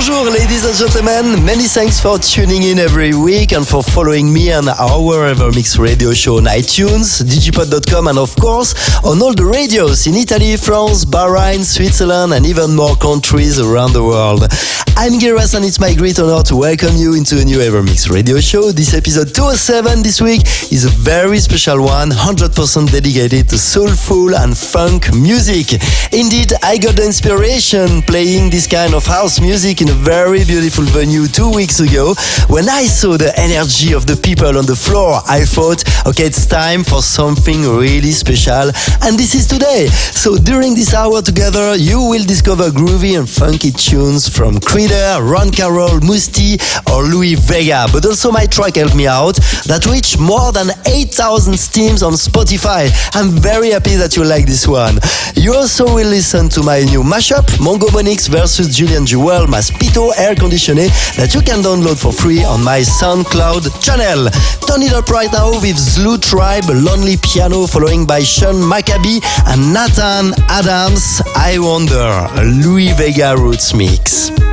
Bonjour, ladies and gentlemen. Many thanks for tuning in every week and for following me on our Evermix radio show on iTunes, digipod.com, and of course on all the radios in Italy, France, Bahrain, Switzerland, and even more countries around the world. I'm Giras, and it's my great honor to welcome you into a new Evermix radio show. This episode 207 this week is a very special one, 100% dedicated to soulful and funk music. Indeed, I got the inspiration playing this kind of house music in a very beautiful venue two weeks ago. When I saw the energy of the people on the floor, I thought, okay, it's time for something really special. And this is today. So during this hour together, you will discover groovy and funky tunes from Creeder, Ron Carroll, Mousse T, or Louie Vega. But also my track helped me out that reached more than 8,000 streams on Spotify. I'm very happy that you like this one. You also will listen to my new mashup, Mongo Monix versus Julian Jewel, my Spito air conditioner that you can download for free on my SoundCloud channel. Turn it up right now with Zlu Tribe, Lonely Piano, following by Sean Maccabi and Nathan Adams. I Wonder, Louie Vega Roots Mix.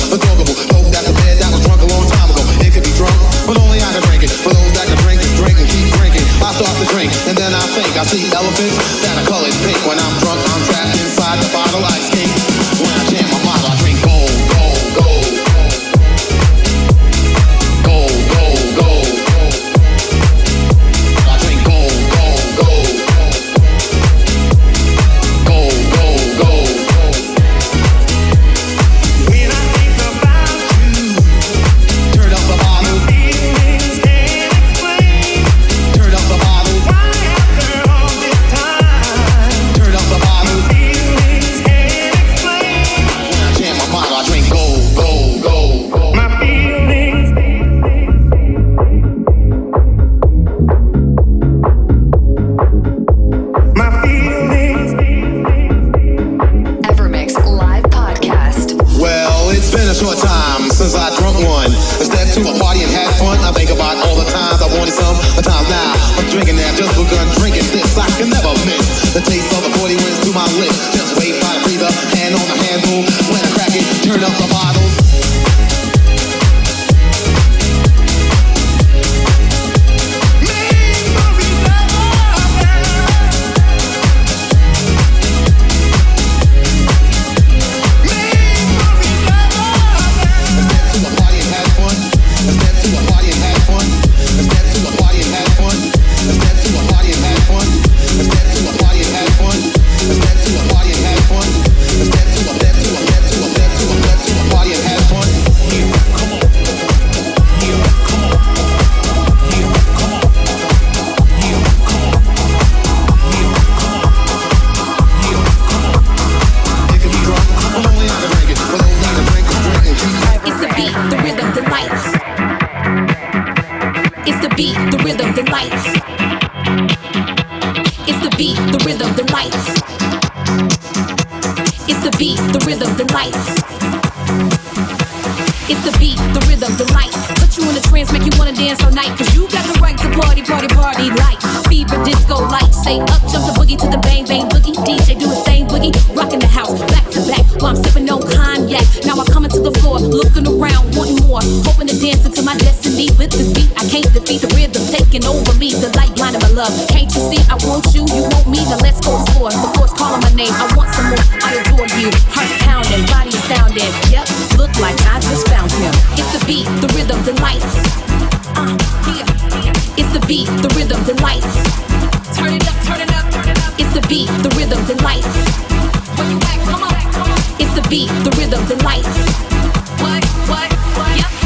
A global party like fever disco lights. Say up, jump the boogie to the bang bang boogie. DJ do the same boogie, rocking the house back to back while I'm sipping on cognac. Now I'm coming to the floor, looking around, wanting more, hoping to dance into my destiny with this beat. I can't defeat the rhythm taking over me, the light blinding my love. Can't you see? I want you, you want me. Now let's go explore. The force calling my name. I want some more. I adore you. Heart pounding, body astounding. Yep, look like I just found him. It's the beat, the rhythm, the light. Uh, ah, yeah. It's the beat, the rhythm, the lights. Turn it up, turn it up, turn it up. It's the beat, the rhythm, the lights. When you back, come on, come on. It's the beat, the rhythm, the lights. What, what, what? Yep.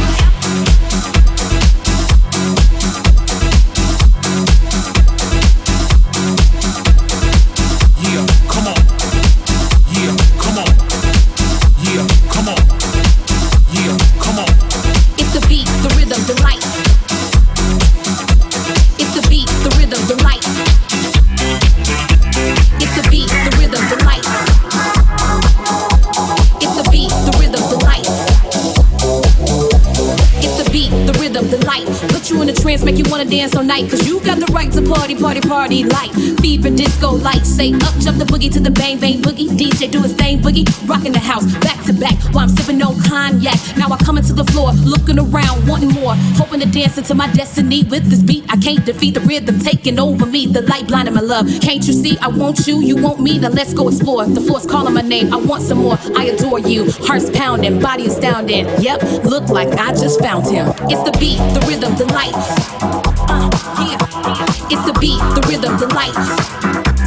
wanna dance all night, cause you got the right to party, party, party like fever, disco light. Say up, jump the boogie to the bang, bang boogie. DJ do his thing, boogie, rocking the house, back to back, while I'm sipping on cognac. Now I coming to the floor, looking around, wanting more, hoping to dance into my destiny with this beat. I can't defeat the rhythm taking over me, the light blinding my love. Can't you see? I want you, you want me, now let's go explore. The force calling my name, I want some more. I adore you, heart's pounding, body astounding. Yep, look like I just found him. It's the beat, the rhythm, the lights. It's the beat, the rhythm, the lights.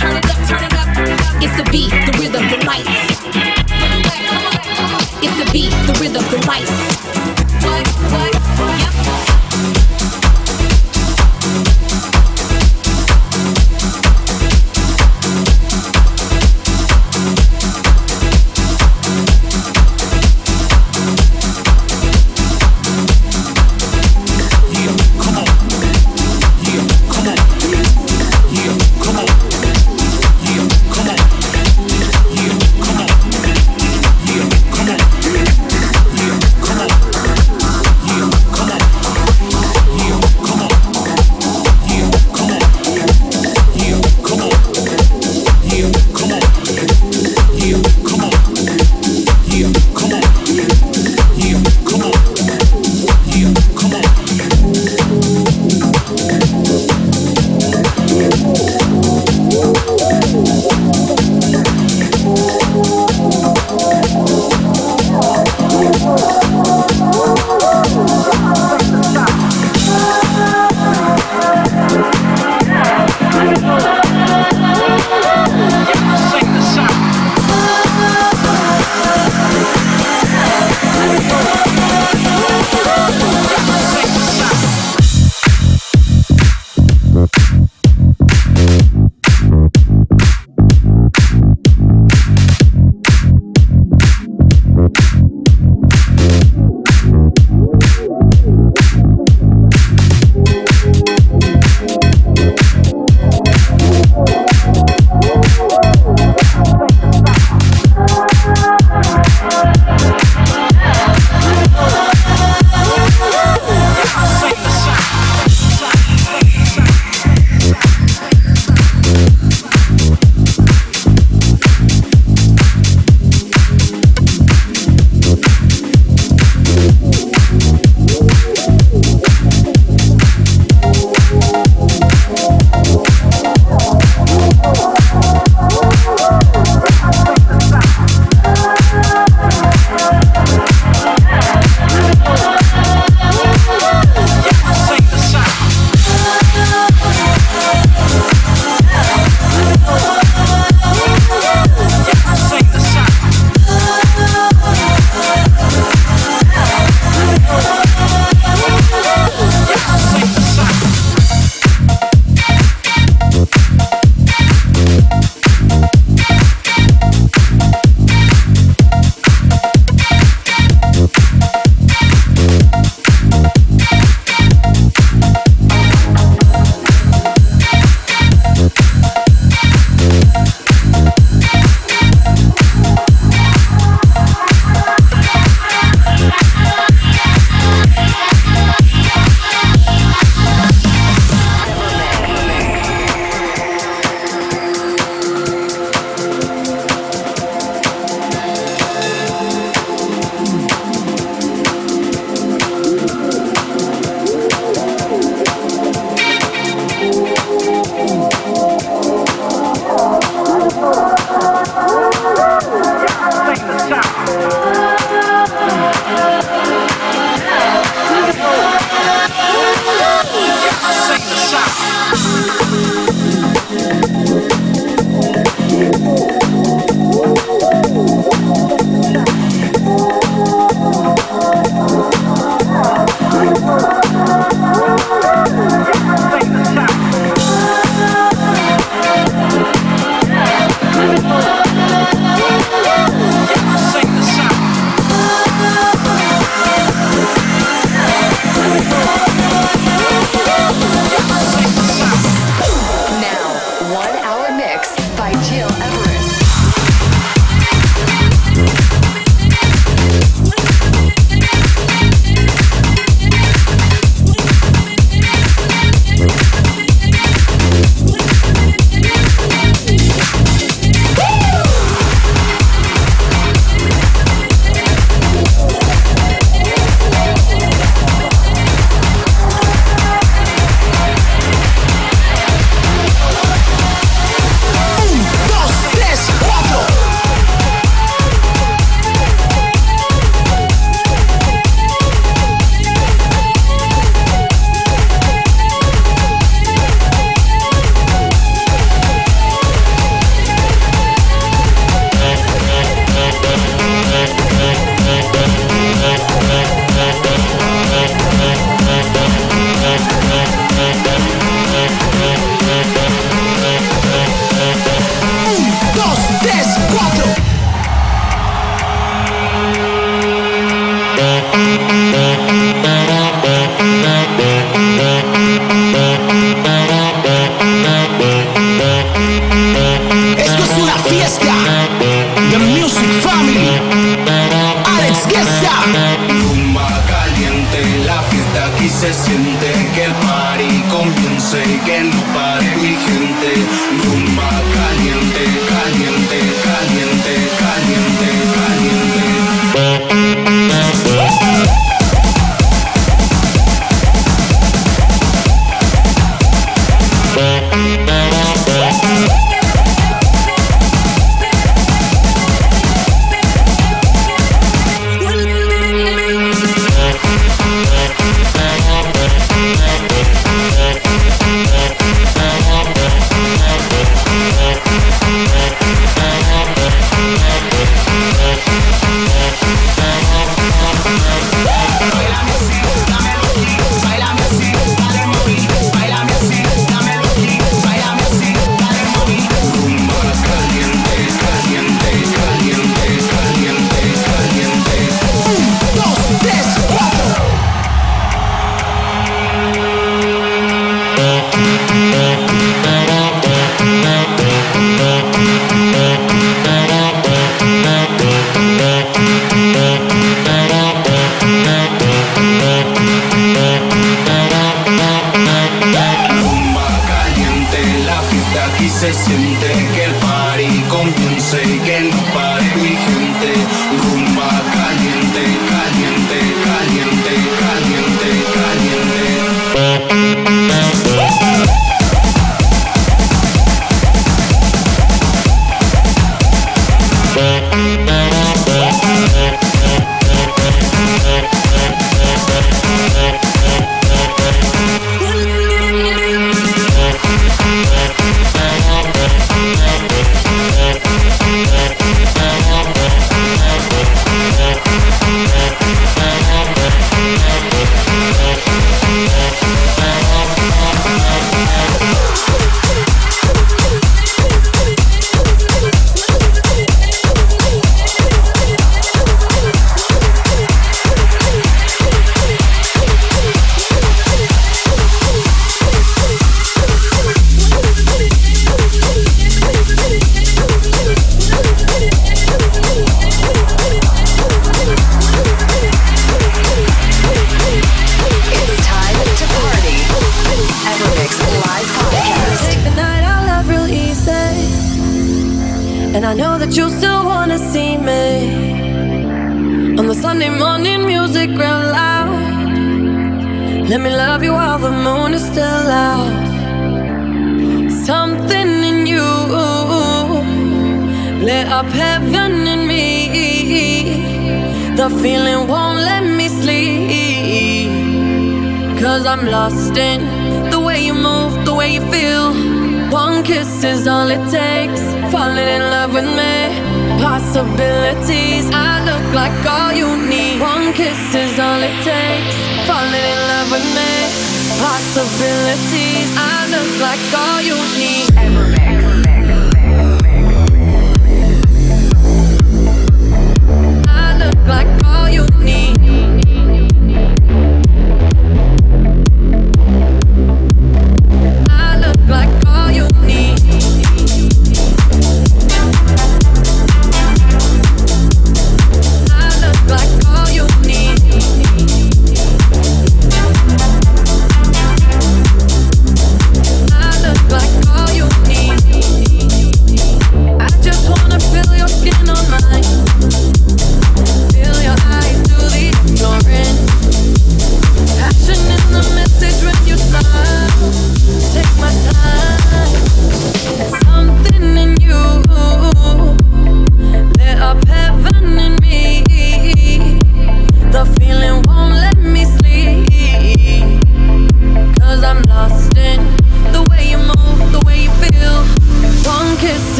Turn it up, turn it up. It's the beat, the rhythm, the lights. It's the beat, the rhythm, the lights. What, what?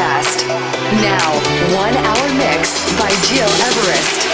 Podcast. Now, one hour mix by Gil Everest.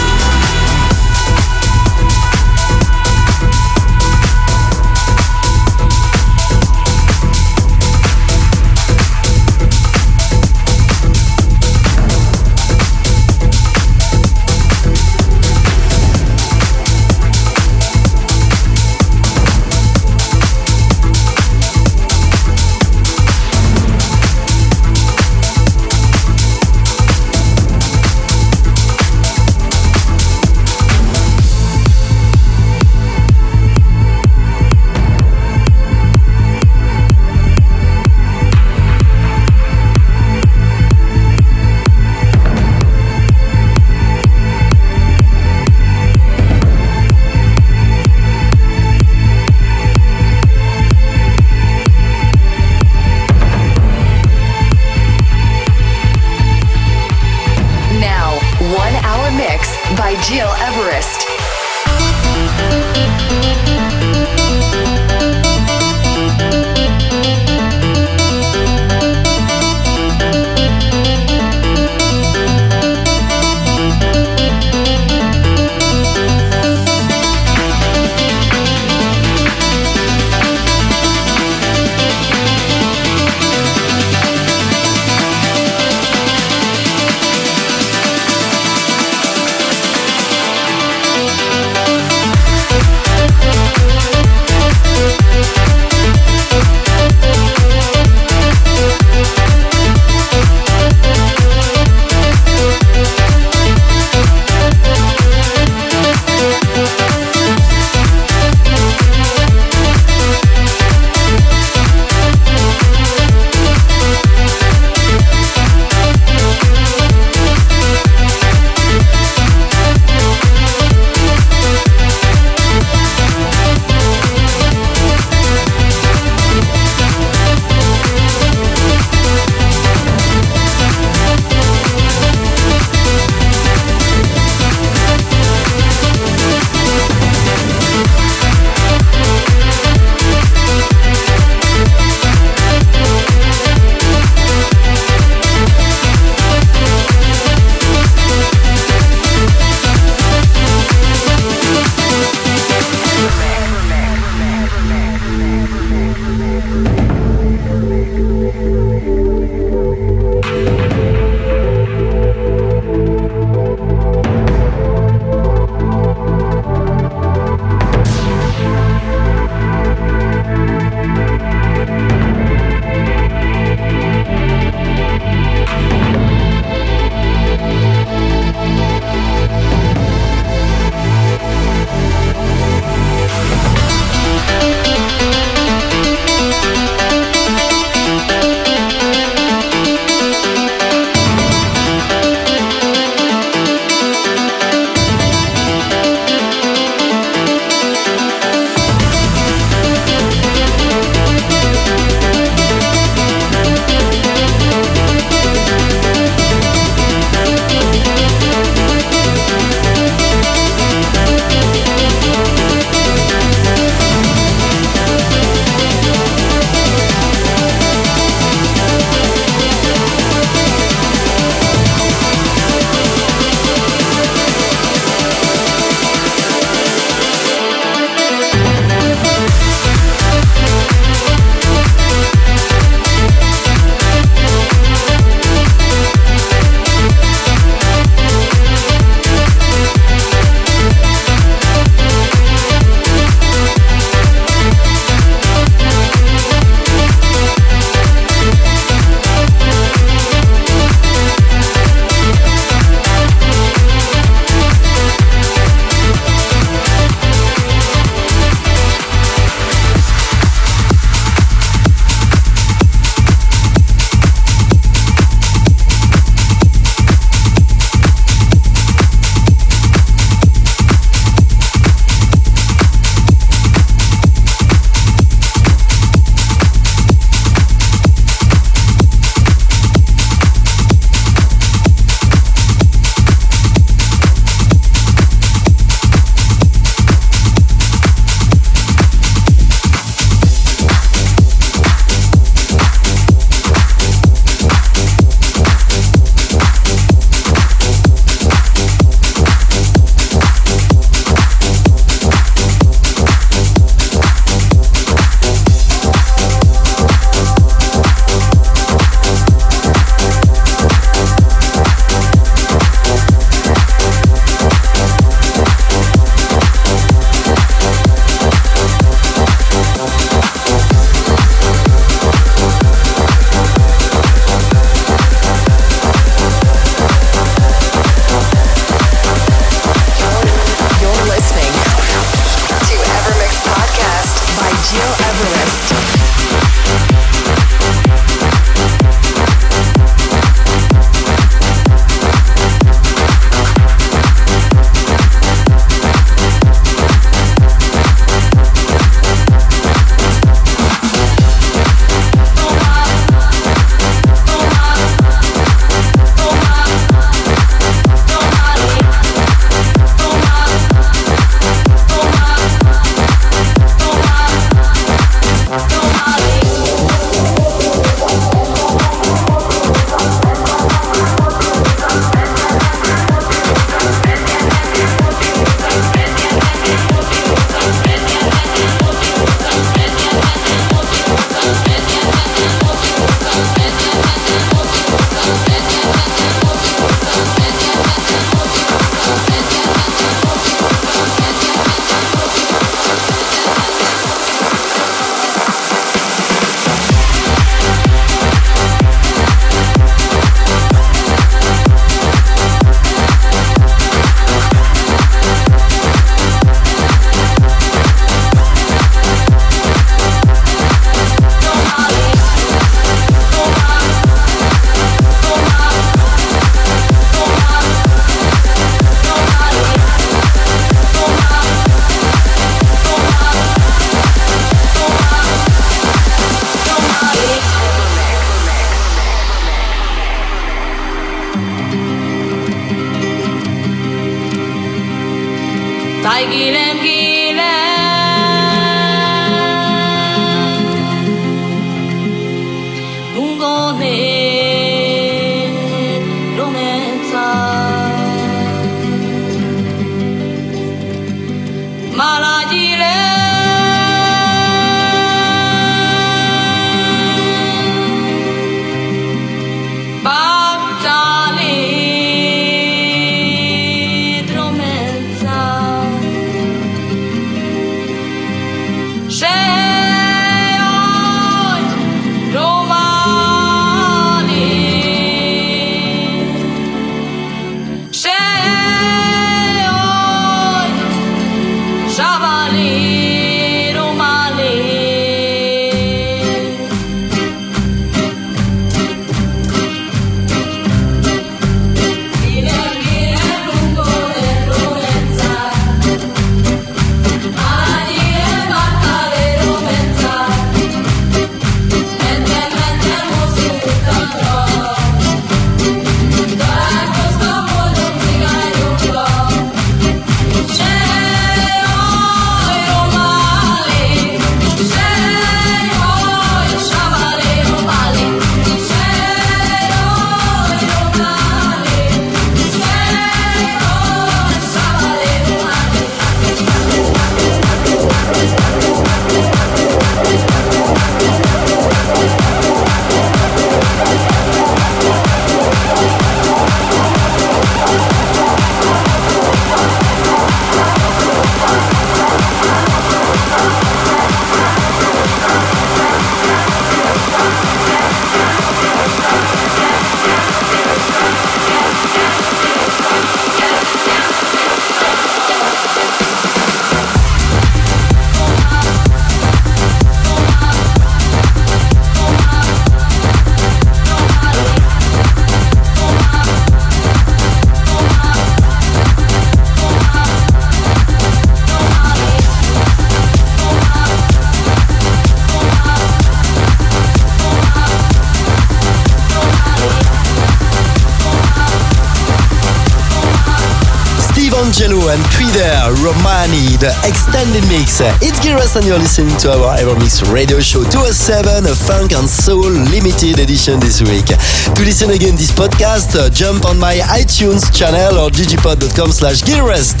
And Twitter, Romani, the extended mix. It's Giras and you're listening to our EverMix radio show 207, a funk and soul limited edition this week. To listen again this podcast, uh, jump on my iTunes channel or digipod.com slash Gilrest.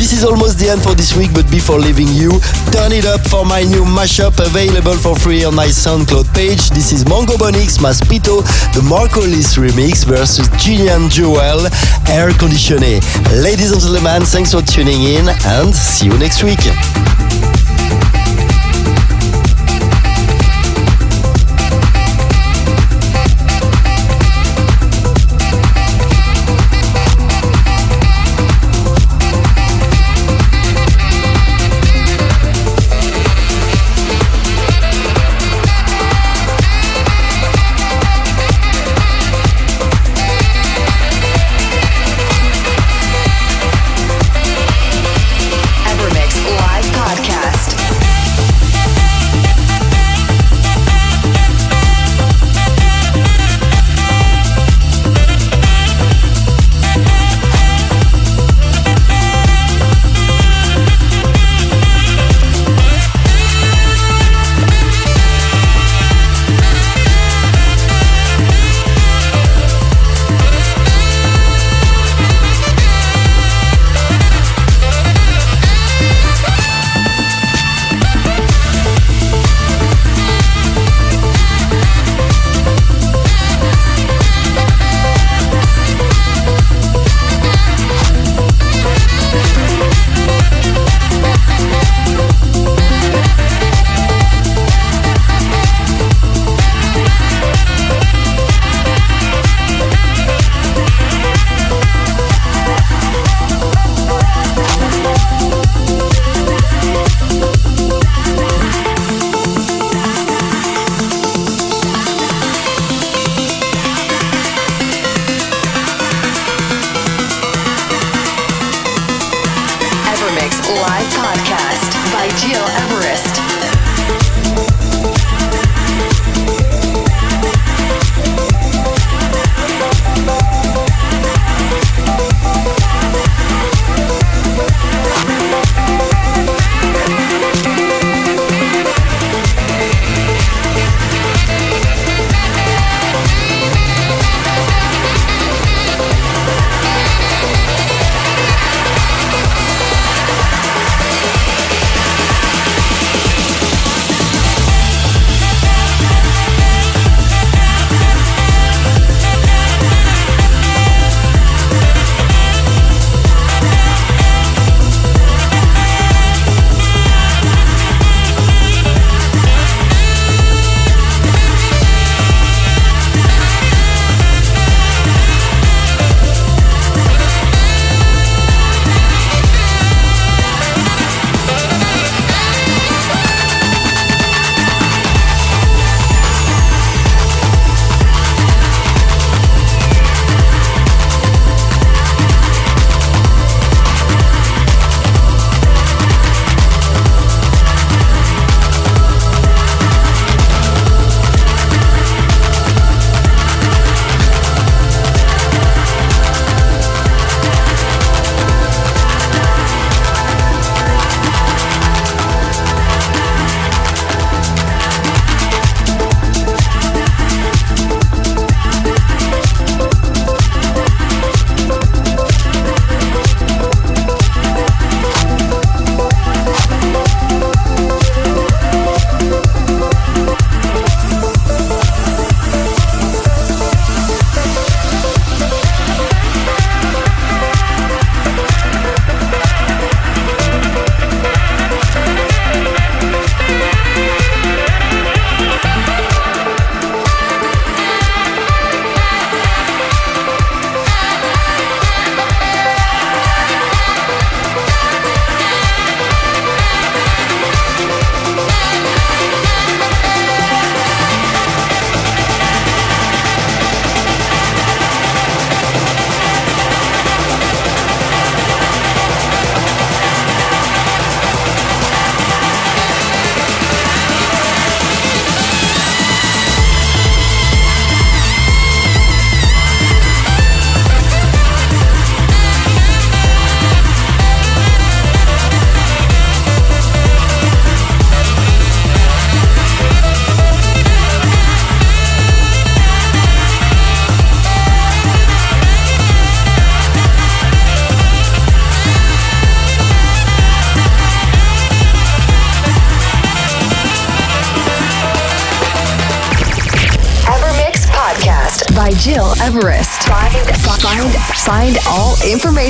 This is almost the end for this week, but before leaving you, turn it up for my new mashup available for free on my SoundCloud page. This is Mongo Bonix, Maspito, the Marco Marcolis remix versus Julian Joel, Air Conditioné. Ladies and gentlemen, thanks for tuning in and see you next week.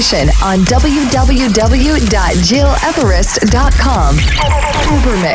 Information on www.gileverest.com. Evermix.